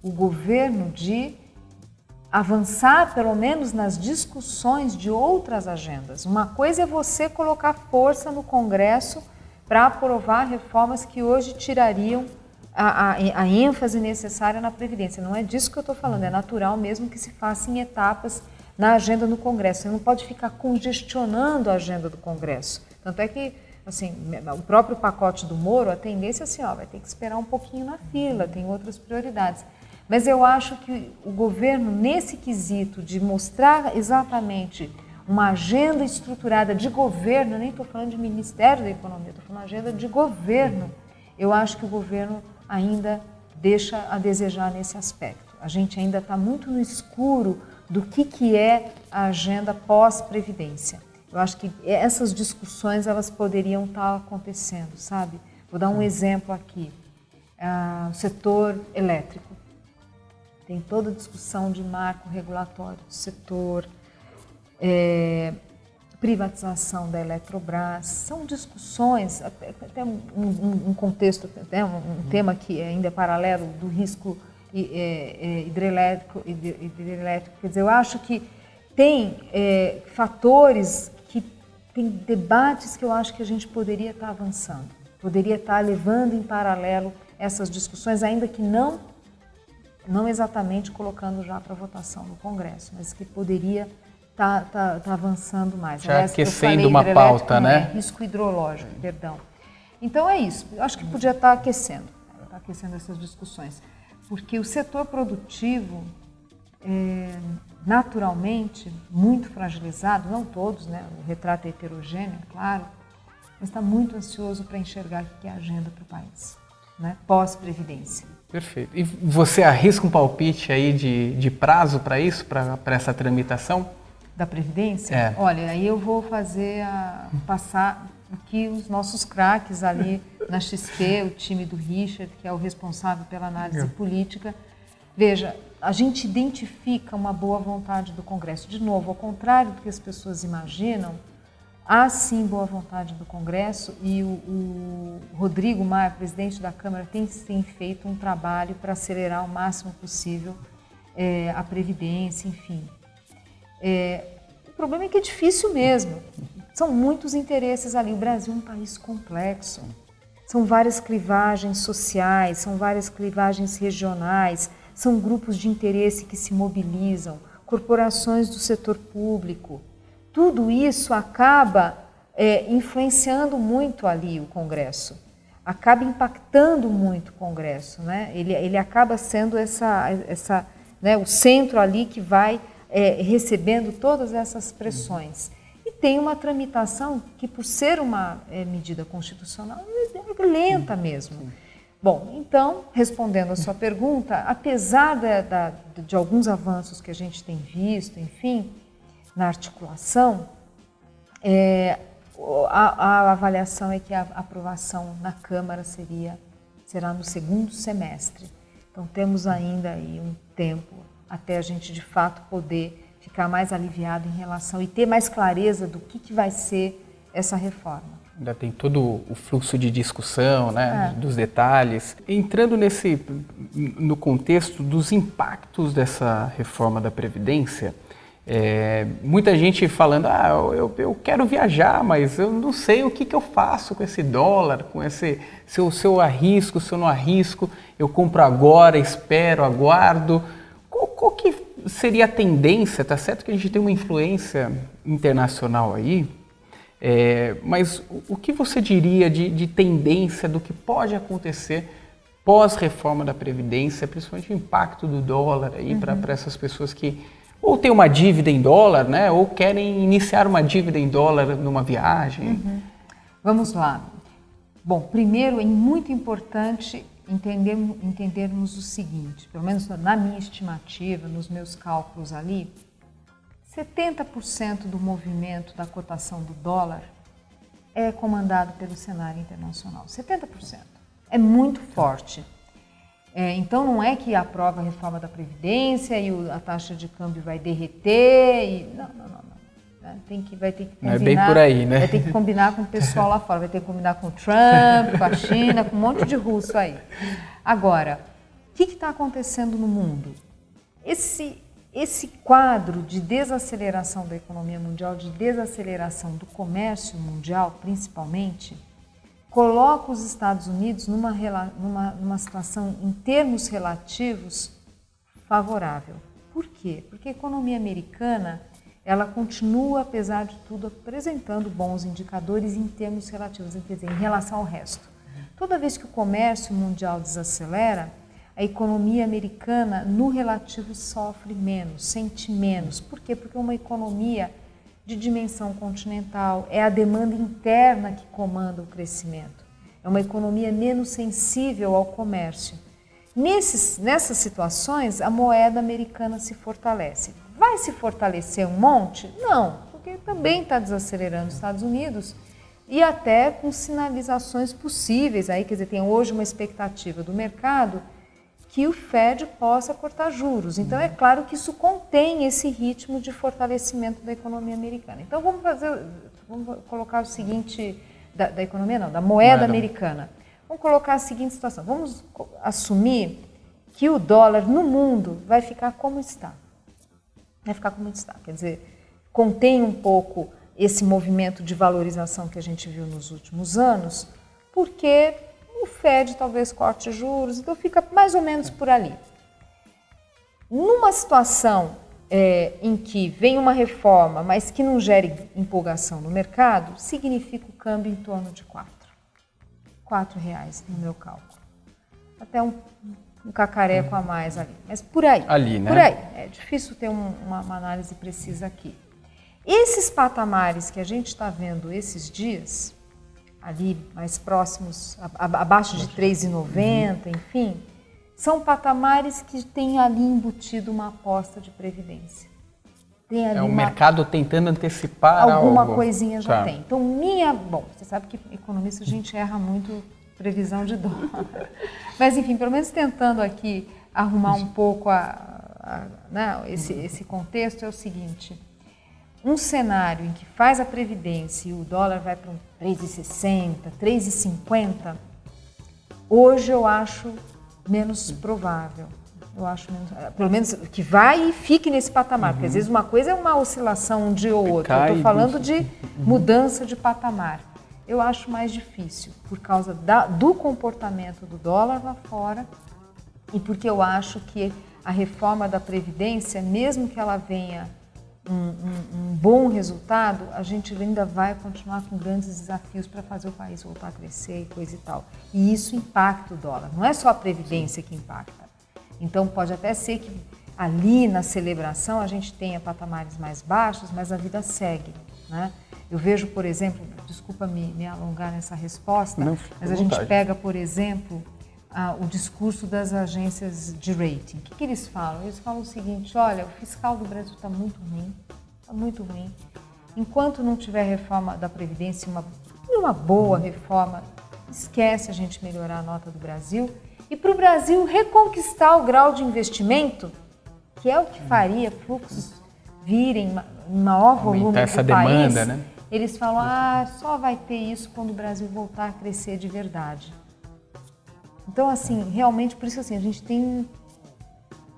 o governo de avançar, pelo menos nas discussões de outras agendas. Uma coisa é você colocar força no Congresso para aprovar reformas que hoje tirariam a, a, a, ênfase necessária na Previdência. Não é disso que eu estou falando, é natural mesmo que se faça em etapas na agenda no Congresso. Você não pode ficar congestionando a agenda do Congresso. Tanto é que, assim, o próprio pacote do Moro, a tendência é assim, ó, vai ter que esperar um pouquinho na fila, tem outras prioridades. Mas eu acho que o governo, nesse quesito de mostrar exatamente uma agenda estruturada de governo, nem estou falando de Ministério da Economia, estou falando de agenda de governo, eu acho que o governo ainda deixa a desejar nesse aspecto. A gente ainda está muito no escuro do que, que é a agenda pós-previdência. Eu acho que essas discussões elas poderiam estar acontecendo, sabe? Vou dar um exemplo aqui. Ah, o setor elétrico. Tem toda a discussão de marco regulatório do setor, é, privatização da Eletrobras. São discussões, até, até um, um, contexto, até um, um tema que ainda é paralelo do risco hidrelétrico, hidrelétrico. Quer dizer, eu acho que tem é, fatores que tem debates que eu acho que a gente poderia estar avançando, poderia estar levando em paralelo essas discussões, ainda que não não exatamente colocando já para votação no Congresso, mas que poderia estar tá, tá, tá avançando mais. Já Aliás, aquecendo uma pauta, né? É, risco hidrológico, perdão. Então é isso. Eu acho que podia estar aquecendo, estar aquecendo essas discussões porque o setor produtivo é, naturalmente muito fragilizado, não todos, né? o retrato é heterogêneo, é claro, mas está muito ansioso para enxergar o que é a agenda para o país, né? pós-previdência. Perfeito. E você arrisca um palpite aí de, de prazo para isso, para essa tramitação? Da Previdência? É. Olha, aí eu vou fazer a, passar que os nossos craques ali na XP, o time do Richard, que é o responsável pela análise é. política. Veja, a gente identifica uma boa vontade do Congresso. De novo, ao contrário do que as pessoas imaginam, há sim boa vontade do Congresso e o, o Rodrigo Maia, presidente da Câmara, tem, tem feito um trabalho para acelerar o máximo possível é, a Previdência, enfim. É, o problema é que é difícil mesmo. São muitos interesses ali. O Brasil é um país complexo. São várias clivagens sociais, são várias clivagens regionais, são grupos de interesse que se mobilizam, corporações do setor público, tudo isso acaba é, influenciando muito ali o Congresso, acaba impactando muito o Congresso, né? Ele, ele acaba sendo essa, essa, né, o centro ali que vai é, recebendo todas essas pressões. Tem uma tramitação que, por ser uma é, medida constitucional, é lenta mesmo. Bom, então, respondendo a sua pergunta, apesar da, da, de alguns avanços que a gente tem visto, enfim, na articulação, é, a, a, avaliação é que a aprovação na Câmara seria, será no segundo semestre. Então temos ainda aí um tempo até a gente de fato poder ficar mais aliviado em relação e ter mais clareza do que, que vai ser essa reforma. Ainda tem todo o fluxo de discussão, né, é. dos detalhes. Entrando nesse no contexto dos impactos dessa reforma da previdência, é, muita gente falando, ah, eu, eu quero viajar, mas eu não sei o que, que eu faço com esse dólar, com esse, se eu, se eu arrisco, se eu não arrisco, eu compro agora, espero, aguardo. Qual, qual que seria a tendência? Tá certo que a gente tem uma influência internacional aí, é, mas o, que você diria de, de tendência do que pode acontecer pós-reforma da Previdência, principalmente o impacto do dólar aí uhum. para essas pessoas que ou têm uma dívida em dólar, né? Ou querem iniciar uma dívida em dólar numa viagem. Uhum. Vamos lá. Bom, primeiro é muito importante entender, entendermos o seguinte, pelo menos na minha estimativa, nos meus cálculos ali, 70% do movimento da cotação do dólar é comandado pelo cenário internacional. 70%. É muito forte. É, então não é que aprova a reforma da Previdência e a taxa de câmbio vai derreter. E, não, não, não. Né? Tem que, vai ter que combinar, não é bem por aí, né? Vai ter que combinar com o pessoal lá fora, vai ter que combinar com o Trump, com a China, com um monte de russo aí. Agora, o que está acontecendo no mundo? Esse, esse quadro de desaceleração da economia mundial, de desaceleração do comércio mundial, principalmente, coloca os Estados Unidos numa, numa, numa situação, em termos relativos, favorável. Por quê? Porque a economia americana ela continua, apesar de tudo, apresentando bons indicadores em termos relativos, quer dizer, em relação ao resto. Toda vez que o comércio mundial desacelera, a economia americana, no relativo, sofre menos, sente menos. Por quê? Porque uma economia de dimensão continental, é a demanda interna que comanda o crescimento. É uma economia menos sensível ao comércio. Nesses, nessas situações, a moeda americana se fortalece. Vai se fortalecer um monte? Não, porque também está desacelerando os Estados Unidos e até com sinalizações possíveis. Aí, quer dizer, tem hoje uma expectativa do mercado que o Fed possa cortar juros. Então, é claro que isso contém esse ritmo de fortalecimento da economia americana. Então, vamos fazer, vamos colocar o seguinte, da, da economia não, da moeda, moeda americana. Vamos colocar a seguinte situação, vamos assumir que o dólar no mundo vai ficar como está. Vai ficar como está, quer dizer, contém um pouco esse movimento de valorização que a gente viu nos últimos anos, porque o Fed talvez corte juros, então fica mais ou menos por ali. Numa situação é, em que vem uma reforma, mas que não gere empolgação no mercado, significa o câmbio em torno de 4. 4 reais no meu cálculo. Até um, um cacareco a mais ali. Mas por aí. Ali, né? Por aí. É difícil ter um, uma, uma análise precisa aqui. Esses patamares que a gente está vendo esses dias, ali mais próximos, abaixo de 3,90, enfim, são patamares que têm ali embutido uma aposta de previdência. Tem ali é o uma, mercado tentando antecipar alguma algo. coisinha já tá. tem. Então minha, bom, você sabe que economista a gente erra muito previsão de dólar, mas enfim, pelo menos tentando aqui arrumar um pouco a, a, né, esse, esse contexto é o seguinte: um cenário em que faz a previdência e o dólar vai para um 3,60, 3,50, hoje eu acho menos provável. Eu acho menos, eh, pelo menos que vai e fique nesse patamar, uhum. porque às vezes uma coisa é uma oscilação um dia ou outro. Eu estou falando de mudança de patamar. Eu acho mais difícil por causa da, do comportamento do dólar lá fora e porque eu acho que a reforma da Previdência, mesmo que ela venha um, um, um, bom resultado, a gente ainda vai continuar com grandes desafios para fazer o país voltar a crescer e coisa e tal. E isso impacta o dólar. Não é só a previdência que impacta. Então pode até ser que ali na celebração a gente tenha patamares mais baixos, mas a vida segue. Né? Eu vejo, por exemplo, desculpa me, me alongar nessa resposta, Não, mas a gente pega, por exemplo, ah, o discurso das agências de rating. O que, que, eles falam? Eles falam o seguinte: olha, o fiscal do Brasil está muito ruim, está muito ruim. Enquanto não tiver reforma da Previdência, uma, uma boa reforma, esquece a gente melhorar a nota do Brasil. E para o Brasil reconquistar o grau de investimento, que é o que faria fluxos virem em maior volume essa demanda, né? Eles falam, ah, só vai ter isso quando o Brasil voltar a crescer de verdade. Então, assim, realmente, por isso assim, a gente tem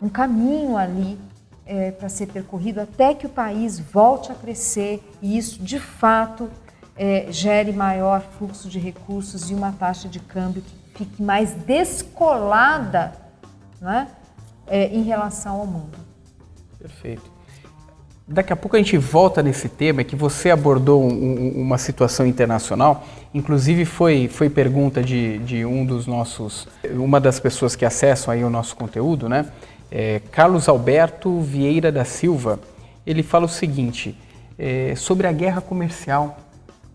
um caminho ali é, para ser percorrido até que o país volte a crescer e isso, de fato, é, gere maior fluxo de recursos e uma taxa de câmbio que fique mais descolada né, é, em relação ao mundo. Perfeito. Daqui a pouco a gente volta nesse tema, que você abordou um, uma situação internacional, inclusive foi, foi pergunta de, de um dos nossos, uma das pessoas que acessam aí o nosso conteúdo, né? É, Carlos Alberto Vieira da Silva, ele fala o seguinte, é, sobre a guerra comercial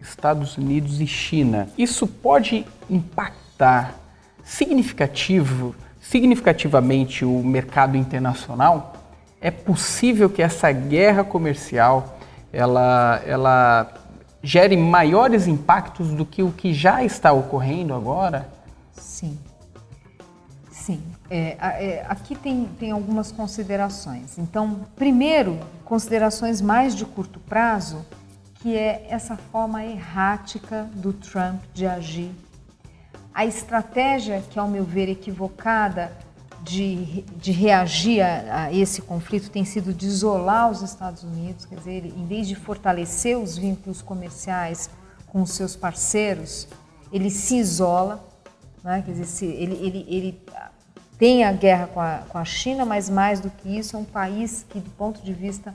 Estados Unidos e China. Isso pode impactar significativo, significativamente o mercado internacional? É possível que essa guerra comercial ela, ela gere maiores impactos do que o que já está ocorrendo agora? Sim. Sim. É, é, aqui tem, tem algumas considerações. Então, primeiro, considerações mais de curto prazo, que é essa forma errática do Trump de agir. A estratégia, que ao meu ver equivocada, de, de reagir a, a, esse conflito tem sido de isolar os Estados Unidos, quer dizer, em vez de fortalecer os vínculos comerciais com os seus parceiros, ele se isola, né? quer dizer, se, ele, ele, ele tem a guerra com a, com a China, mas mais do que isso, é um país que, do ponto de vista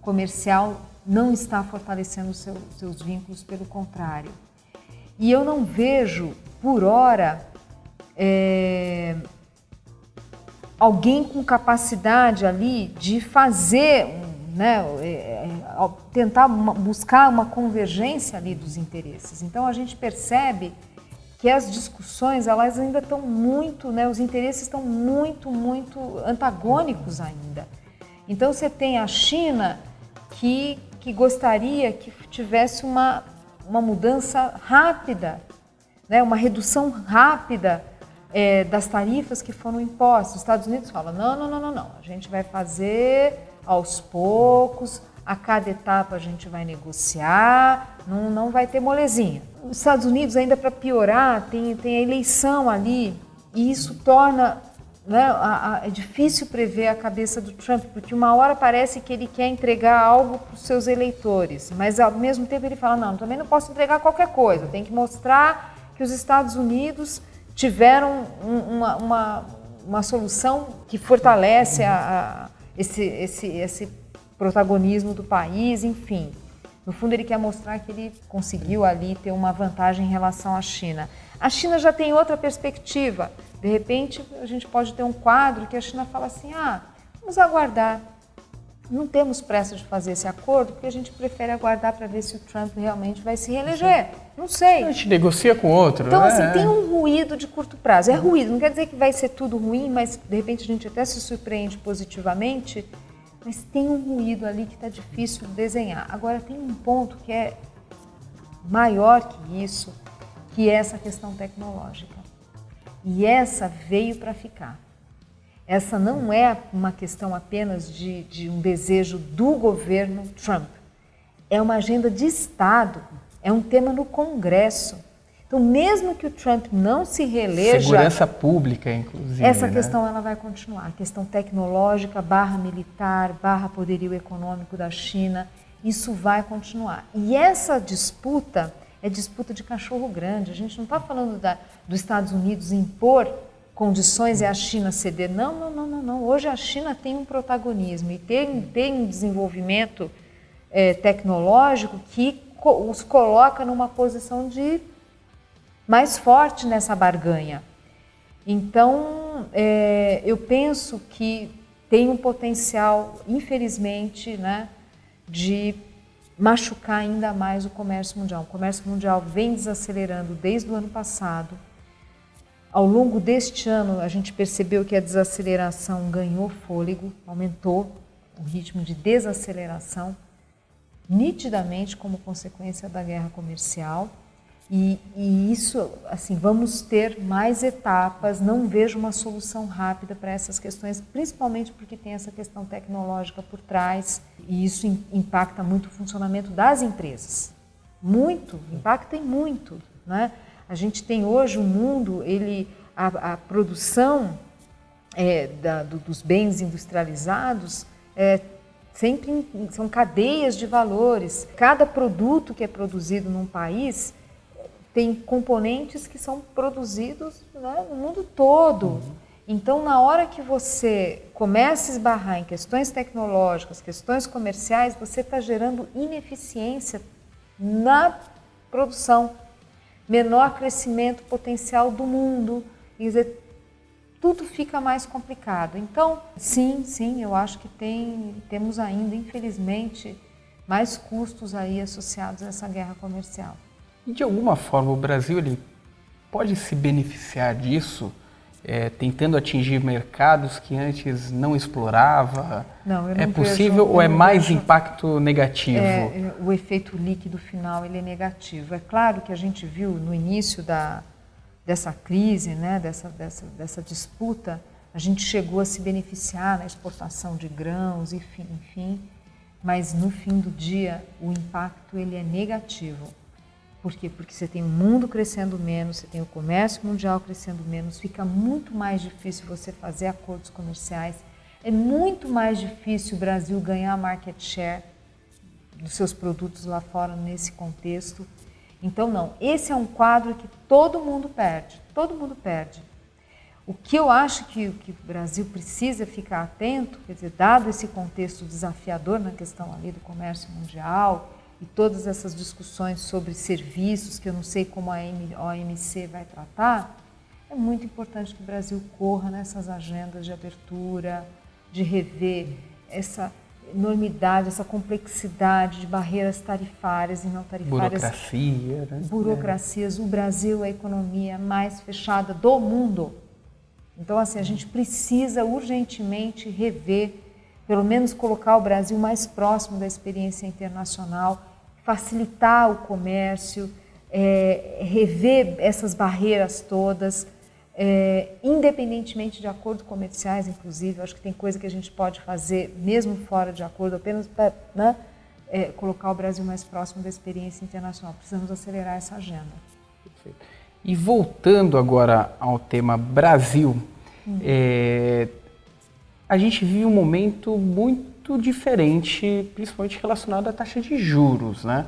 comercial, não está fortalecendo seu, seus vínculos, pelo contrário. E eu não vejo, por hora, é, alguém com capacidade ali de fazer, né, é, é, tentar buscar uma convergência ali dos interesses. Então a gente percebe que as discussões elas ainda estão muito, né, os interesses estão muito, muito antagônicos ainda. Então você tem a China que, que gostaria que tivesse uma, uma mudança rápida, né, uma redução rápida é, das tarifas que foram impostas. Os Estados Unidos falam: não, não, não, não, não, a gente vai fazer aos poucos, a cada etapa a gente vai negociar, não, não vai ter molezinha. Os Estados Unidos, ainda para piorar, tem, tem a eleição ali, e isso torna. Né, a, a, é difícil prever a cabeça do Trump, porque uma hora parece que ele quer entregar algo para os seus eleitores, mas ao mesmo tempo ele fala: não, também não posso entregar qualquer coisa, tem que mostrar que os Estados Unidos tiveram uma, uma, uma solução que fortalece a, a, esse, esse, esse protagonismo do país, enfim. No fundo, ele quer mostrar que ele conseguiu ali ter uma vantagem em relação à China. A China já tem outra perspectiva. De repente, a gente pode ter um quadro que a China fala assim: ah, vamos aguardar. Não temos pressa de fazer esse acordo porque a gente prefere aguardar para ver se o Trump realmente vai se reeleger. Não sei. A gente negocia com outro. Então, né? assim, tem um ruído de curto prazo. É ruído, não quer dizer que vai ser tudo ruim, mas de repente a gente até se surpreende positivamente mas tem um ruído ali que está difícil de desenhar. Agora, tem um ponto que é maior que isso, que é essa questão tecnológica. E essa veio para ficar. Essa não é uma questão apenas de, de um desejo do governo Trump. É uma agenda de Estado, é um tema no Congresso então, mesmo que o Trump não se reeleja... Segurança pública, inclusive. Essa né? questão ela vai continuar. A questão tecnológica, barra militar, barra poderio econômico da China, isso vai continuar. E essa disputa é disputa de cachorro grande. A gente não está falando da, dos Estados Unidos impor condições e a China ceder. Não, não, não, não, não. Hoje a China tem um protagonismo e tem, tem um desenvolvimento é, tecnológico que os coloca numa posição de mais forte nessa barganha. Então, é, eu penso que tem um potencial, infelizmente, né, de machucar ainda mais o comércio mundial. O comércio mundial vem desacelerando desde o ano passado. Ao longo deste ano, a gente percebeu que a desaceleração ganhou fôlego, aumentou o ritmo de desaceleração, nitidamente como consequência da guerra comercial. E, e, isso, assim, vamos ter mais etapas. Não vejo uma solução rápida para essas questões, principalmente porque tem essa questão tecnológica por trás e isso impacta muito o funcionamento das empresas. Muito, impacta em muito. Né? A gente tem hoje um mundo, ele, a, a produção é, da, do, dos bens industrializados é, sempre são cadeias de valores. Cada produto que é produzido num país tem componentes que são produzidos né, no mundo todo. Uhum. Então, na hora que você começa a esbarrar em questões tecnológicas, questões comerciais, você está gerando ineficiência na produção, menor crescimento potencial do mundo. Quer dizer, tudo fica mais complicado. Então, sim, sim, eu acho que tem, temos ainda, infelizmente, mais custos aí associados a essa guerra comercial. E de alguma forma o Brasil ele pode se beneficiar disso, é, tentando atingir mercados que antes não explorava? Não, eu não É possível vejo, ou é mais vejo, impacto negativo? É, é, o efeito líquido final ele é negativo. É claro que a gente viu no início da, dessa crise, né, dessa, dessa, dessa disputa, a gente chegou a se beneficiar na exportação de grãos, enfim, enfim, mas no fim do dia o impacto ele é negativo. Por quê? Porque você tem o mundo crescendo menos, você tem o comércio mundial crescendo menos, fica muito mais difícil você fazer acordos comerciais, é muito mais difícil o Brasil ganhar market share dos seus produtos lá fora nesse contexto. Então, não, esse é um quadro que todo mundo perde, todo mundo perde. O que eu acho que, que o Brasil precisa ficar atento, quer dizer, dado esse contexto desafiador na questão ali do comércio mundial, e todas essas discussões sobre serviços, que eu não sei como a OMC vai tratar, é muito importante que o Brasil corra nessas agendas de abertura, de rever essa enormidade, essa complexidade de barreiras tarifárias e não tarifárias. Burocracia, né? Burocracias. O Brasil é a economia mais fechada do mundo. Então, assim, a gente precisa urgentemente rever, pelo menos colocar o Brasil mais próximo da experiência internacional facilitar o comércio, é, rever essas barreiras todas, é, independentemente de acordos comerciais, inclusive. Eu acho que tem coisa que a gente pode fazer mesmo fora de acordo, apenas para né, é, colocar o Brasil mais próximo da experiência internacional. Precisamos acelerar essa agenda. Perfeito. E voltando agora ao tema Brasil, hum. a gente vive um momento muito muito diferente, principalmente relacionado à taxa de juros, né?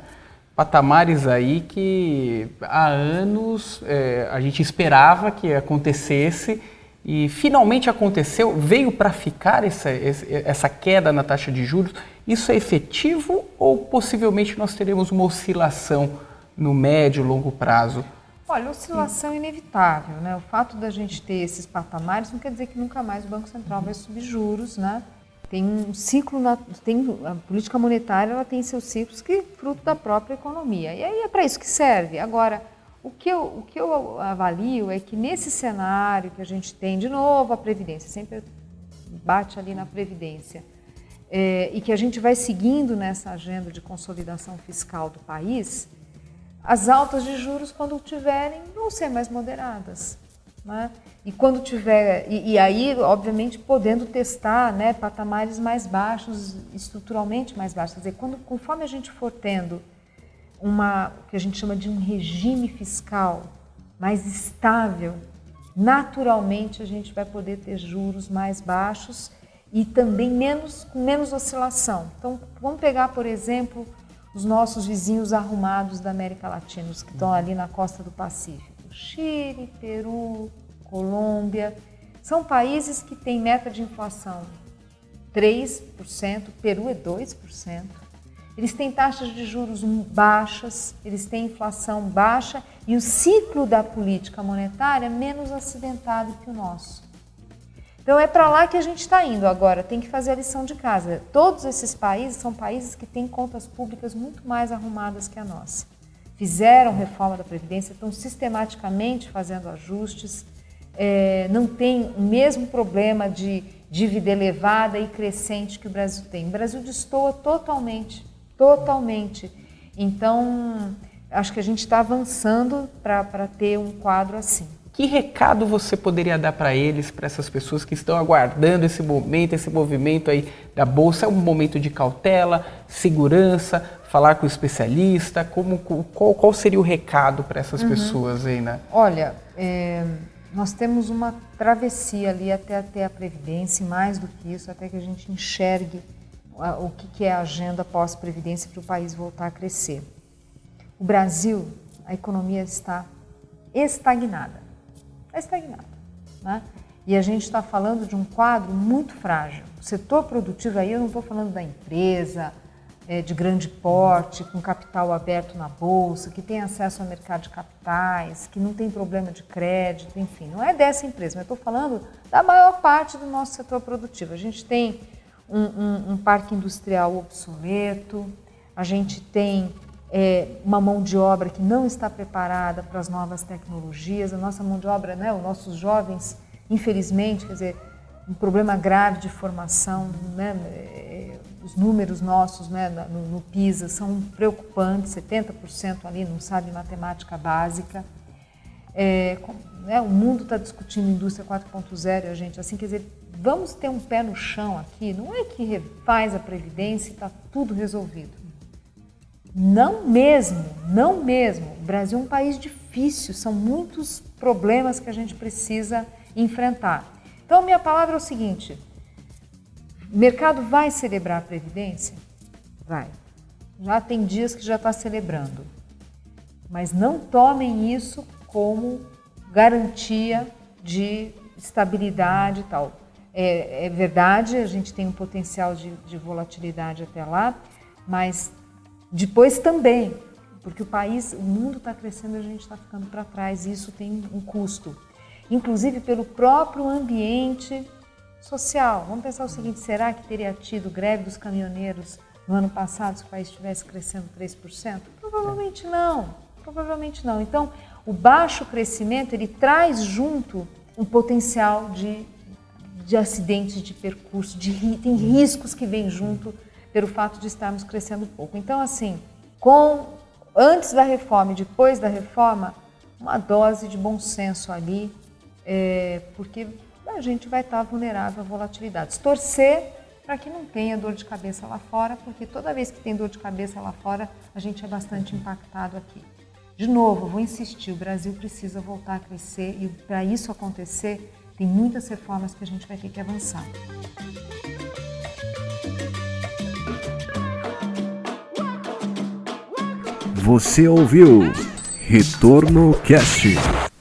Patamares aí que há anos é, a gente esperava que acontecesse e finalmente aconteceu, veio para ficar essa, essa queda na taxa de juros. Isso é efetivo ou possivelmente nós teremos uma oscilação no médio e longo prazo? Olha, oscilação é inevitável, né? O fato da gente ter esses patamares não quer dizer que nunca mais o Banco Central vai subir juros, né? Tem um ciclo, na, tem a política monetária, ela tem seus ciclos que fruto da própria economia. E aí é para isso que serve. Agora, o que, eu, o que eu avalio é que nesse cenário que a gente tem, de novo, a Previdência, sempre bate ali na Previdência, é, e que a gente vai seguindo nessa agenda de consolidação fiscal do país, as altas de juros, quando tiverem, vão ser mais moderadas. Né? E quando tiver, e, e, aí, obviamente, podendo testar né, patamares mais baixos, estruturalmente mais baixos. Quer dizer, quando, conforme a gente for tendo uma, o que a gente chama de um regime fiscal mais estável, naturalmente a gente vai poder ter juros mais baixos e também menos, com menos oscilação. Então, vamos pegar, por exemplo, os nossos vizinhos arrumados da América Latina, os que estão ali na costa do Pacífico. Chile, Peru, Colômbia. São países que têm meta de inflação 3%, Peru é 2%. Eles têm taxas de juros baixas, eles têm inflação baixa e o ciclo da política monetária é menos acidentado que o nosso. Então é para lá que a gente está indo agora, tem que fazer a lição de casa. Todos esses países são países que têm contas públicas muito mais arrumadas que a nossa. Fizeram reforma da Previdência, estão sistematicamente fazendo ajustes, é, não tem o mesmo problema de dívida elevada e crescente que o Brasil tem. O Brasil destoa totalmente totalmente. Então, acho que a gente está avançando para ter um quadro assim. Que recado você poderia dar para eles, para essas pessoas que estão aguardando esse momento, esse movimento aí da bolsa? É um momento de cautela, segurança, falar com o especialista? Como, qual, qual seria o recado para essas uhum. pessoas aí, né? Olha, é, nós temos uma travessia ali até, até a Previdência, e mais do que isso, até que a gente enxergue o que é a agenda pós-previdência para o país voltar a crescer. O Brasil, a economia está estagnada. Está estagnada. Né? E a gente está falando de um quadro muito frágil. O setor produtivo, aí eu não estou falando da empresa é, de grande porte, com capital aberto na bolsa, que tem acesso ao mercado de capitais, que não tem problema de crédito, enfim, não é dessa empresa, mas estou falando da maior parte do nosso setor produtivo. A gente tem um, um, um parque industrial obsoleto, a gente tem é, uma mão de obra que não está preparada para as novas tecnologias, a nossa mão de obra, né, os nossos jovens, infelizmente, quer dizer, um problema grave de formação, né, é, os números nossos né, no, no PISA são preocupantes, 70% ali não sabe matemática básica. É, né, o mundo está discutindo indústria 4.0, a gente, assim, quer dizer, vamos ter um pé no chão aqui, não é que refaz a Previdência e está tudo resolvido. Não mesmo, não mesmo. O Brasil é um país difícil, são muitos problemas que a gente precisa enfrentar. Então, minha palavra é o seguinte: o mercado vai celebrar a Previdência? Vai. Já tem dias que já está celebrando. Mas não tomem isso como garantia de estabilidade e tal. É, é, verdade, a gente tem um potencial de, de volatilidade até lá, mas depois também, porque o país, o mundo está crescendo e a gente está ficando para trás, e isso tem um custo. Inclusive pelo próprio ambiente social. Vamos pensar o seguinte: será que teria tido greve dos caminhoneiros no ano passado se o país estivesse crescendo 3%? Provavelmente não. Provavelmente não. Então, o baixo crescimento ele traz junto um potencial de de acidentes de percurso, de, tem riscos que vêm junto pelo fato de estarmos crescendo pouco. Então, assim, com antes da reforma e depois da reforma, uma dose de bom senso ali, é, porque a gente vai estar vulnerável a volatilidades. Torcer para que não tenha dor de cabeça lá fora, porque toda vez que tem dor de cabeça lá fora, a gente é bastante impactado aqui. De novo, vou insistir, o Brasil precisa voltar a crescer e para isso acontecer, tem muitas reformas que a gente vai ter que avançar. Você ouviu Retorno Cast.